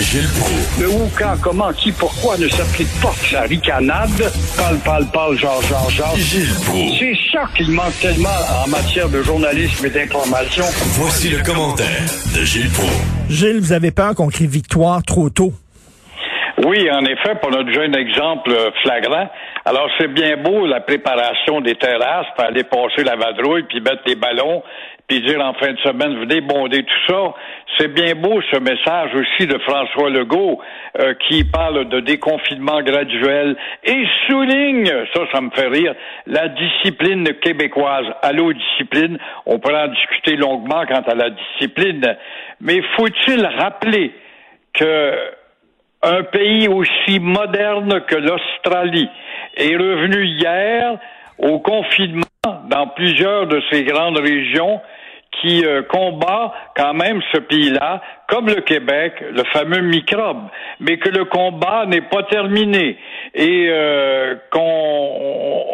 Gilles Le où, quand, comment, qui, pourquoi ne s'applique pas la ricanade? Parle, parle, parle, genre, genre, genre. Gilles Proulx. C'est ça qu'il manque tellement en matière de journalisme et d'information. Voici le commentaire de Gilles Proulx. Gilles, vous avez peur qu'on crie victoire trop tôt? Oui, en effet, pour notre jeune exemple flagrant. Alors, c'est bien beau la préparation des terrasses, pour aller passer la vadrouille, puis mettre des ballons, puis dire en fin de semaine, venez bonder tout ça. C'est bien beau ce message aussi de François Legault euh, qui parle de déconfinement graduel et souligne, ça, ça me fait rire, la discipline québécoise. Allô, discipline, on pourra en discuter longuement quant à la discipline, mais faut-il rappeler que un pays aussi moderne que l'Australie est revenu hier au confinement dans plusieurs de ces grandes régions qui euh, combat quand même ce pays-là, comme le Québec, le fameux microbe, mais que le combat n'est pas terminé et euh, qu'on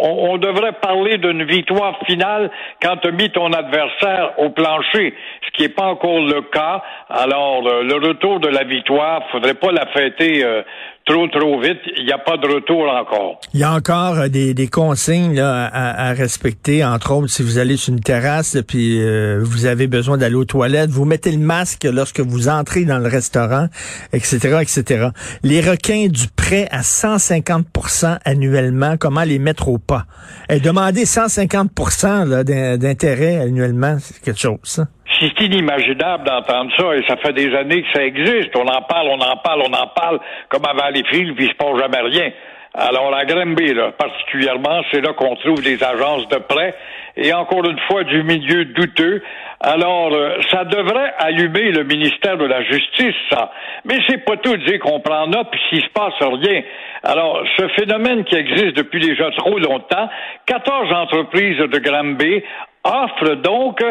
on, devrait parler d'une victoire finale quand tu mis ton adversaire au plancher, ce qui n'est pas encore le cas. Alors, le retour de la victoire, faudrait pas la fêter euh, trop, trop vite. Il n'y a pas de retour encore. Il y a encore euh, des, des consignes là, à, à, respecter, entre autres, si vous allez sur une terrasse puis euh, vous avez besoin d'aller aux toilettes, vous mettez le masque lorsque vous entrez dans le restaurant, etc., etc. Les requins du prêt à 150% annuellement, comment les mettre au pas? Et demander 150% d'intérêt annuellement, c'est quelque chose, ça c'est inimaginable d'entendre ça et ça fait des années que ça existe. On en parle, on en parle, on en parle comme à Valleyfield, puis il se passe jamais rien. Alors, à Granby, là, particulièrement, c'est là qu'on trouve des agences de prêt et encore une fois du milieu douteux. Alors, euh, ça devrait allumer le ministère de la Justice, ça. Mais c'est pas tout dire qu'on prend note puis s'il se passe rien. Alors, ce phénomène qui existe depuis déjà trop longtemps, 14 entreprises de Granby offre donc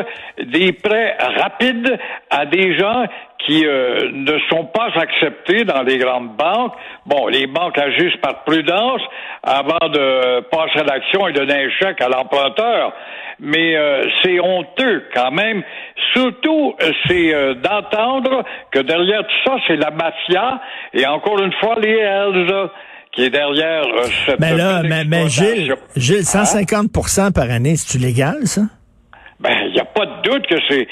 des prêts rapides à des gens qui euh, ne sont pas acceptés dans les grandes banques. Bon, les banques agissent par prudence avant de passer à l'action et donner un chèque à l'emprunteur. Mais euh, c'est honteux quand même. Surtout, c'est euh, d'entendre que derrière tout ça, c'est la mafia et encore une fois les Hells qui est derrière cette Mais là, mais, mais Gilles, Gilles, 150% par année, c'est-tu légal, ça? Ben, il n'y a pas de doute que c'est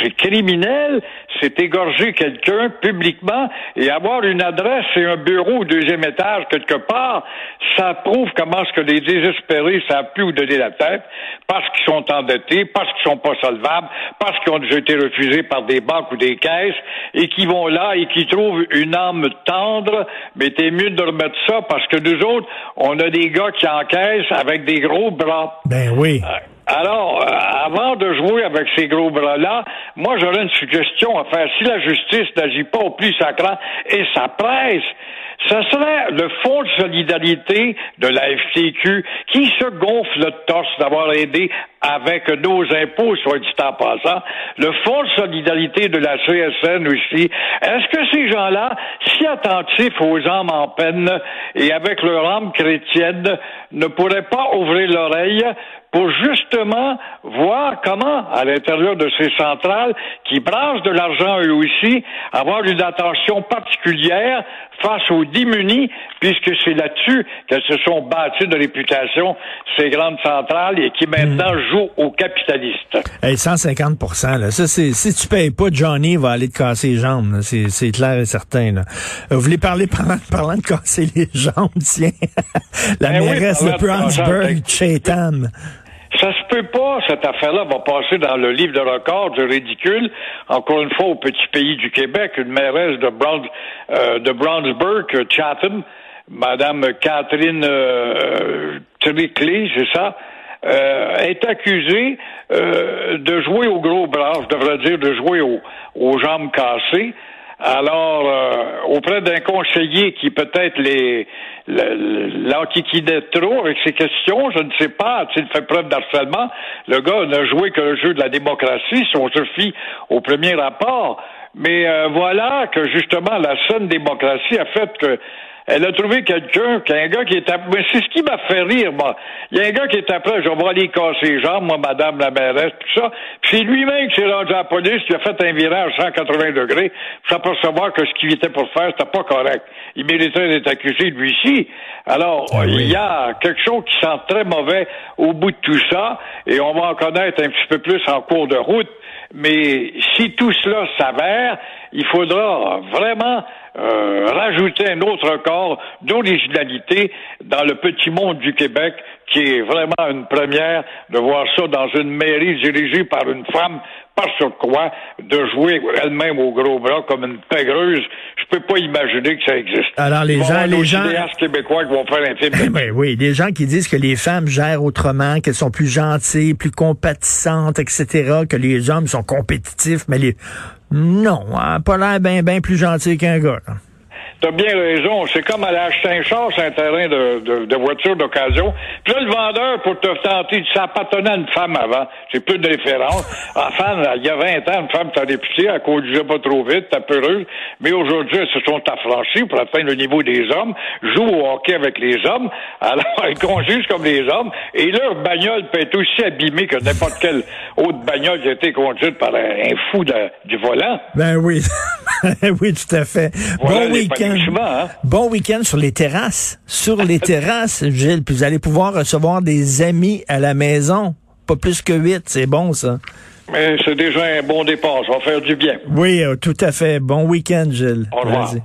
c'est criminel, c'est égorger quelqu'un publiquement et avoir une adresse et un bureau au deuxième étage quelque part, ça prouve comment ce que les désespérés savent plus où donner la tête, parce qu'ils sont endettés, parce qu'ils sont pas solvables, parce qu'ils ont déjà été refusés par des banques ou des caisses, et qui vont là et qui trouvent une âme tendre, mais t'es mieux de remettre ça parce que nous autres, on a des gars qui encaissent avec des gros bras. Ben oui. Euh, alors, euh, avant de jouer avec ces gros bras-là, moi j'aurais une suggestion à faire. Si la justice n'agit pas au plus sacrant et ça presse, ce serait le fonds de solidarité de la FTQ qui se gonfle le torse d'avoir aidé avec nos impôts, soit dit en passant, le fonds de solidarité de la CSN aussi. Est-ce que ces gens-là, si attentifs aux âmes en peine et avec leur âme chrétienne, ne pourraient pas ouvrir l'oreille pour justement voir comment, à l'intérieur de ces centrales, qui branchent de l'argent eux aussi, avoir une attention particulière face aux démunis, puisque c'est là-dessus qu'elles se sont bâties de réputation, ces grandes centrales, et qui maintenant hmm. Jouent aux capitalistes. 150 là. Ça, c'est, si tu payes pas, Johnny va aller te casser les jambes. C'est, clair et certain. Là. Euh, vous voulez parler parlant, parlant de casser les jambes, tiens. La ben mairesse de Brownsburg, Chatham. Ça se peut pas, cette affaire-là va passer dans le livre de record du ridicule. Encore une fois, au petit pays du Québec, une mairesse de, Brown, euh, de Brownsburg, Chatham, Madame Catherine euh, c'est ça, euh, est accusée euh, de jouer au gros bras, je devrais dire de jouer aux jambes cassées. Alors, euh, auprès d'un conseiller qui peut-être les l'enquiquinait trop avec ses questions, je ne sais pas, a-t-il fait preuve d'harcèlement? Le gars n'a joué que le jeu de la démocratie, si on se fie au premier rapport. Mais euh, voilà que justement la saine démocratie a fait que Elle a trouvé quelqu'un, qu'un gars qui est après. Mais c'est ce qui m'a fait rire, moi. Il y a un gars qui est après, je vais aller casser les jambes, moi, madame la mairesse, tout ça. Puis c'est lui-même qui s'est rendu à la police, qui a fait un virage 180 degrés, pour s'apercevoir que ce qu'il était pour faire, c'était pas correct. Il méritait d'être accusé, lui-ci. Alors, Ah oui. il y a quelque chose qui sent très mauvais au bout de tout ça, et on va en connaître un petit peu plus en cours de route. Mais si tout cela s'avère, il faudra vraiment euh, rajouter un autre corps d'originalité dans le petit monde du Québec, qui est vraiment une première de voir ça dans une mairie dirigée par une femme, par sur quoi, de jouer elle-même au gros bras comme une pègreuse. Peux pas imaginer que ça existe. Alors, les gens- les gens- québécois qui vont faire un film. Ben oui, des gens qui disent que les femmes gèrent autrement, qu'elles sont plus gentilles, plus compatissantes, etc., que les hommes sont compétitifs, mais les... Non, hein, pas l'air bien ben plus gentil qu'un gars. là. T'as bien raison. C'est comme aller acheter un char un terrain de, de, de voiture d'occasion. Puis là, le vendeur, pour te tenter, ça appartenait à une femme avant. C'est plus de référence. Enfin, il y a 20 ans, une femme t'a réputé, elle conduisait pas trop vite, t'as peureuse. Mais aujourd'hui, elles se sont affranchies pour atteindre le niveau des hommes, jouent au hockey avec les hommes. Alors, elles conduisent comme les hommes. Et leur bagnole peut être aussi abîmée que n'importe quelle autre bagnole qui a été conduite par un, un fou de- du volant. Ben oui, oui, tout à fait. Voilà bon week-end. Hein. Bon week-end sur les terrasses. Sur les terrasses, Gilles, puis vous allez pouvoir recevoir des amis à la maison. Pas plus que huit, c'est bon ça. Mais c'est déjà un bon départ. Ça va faire du bien. Oui, euh, tout à fait. Bon week-end, Gilles. Au revoir. Vas-y.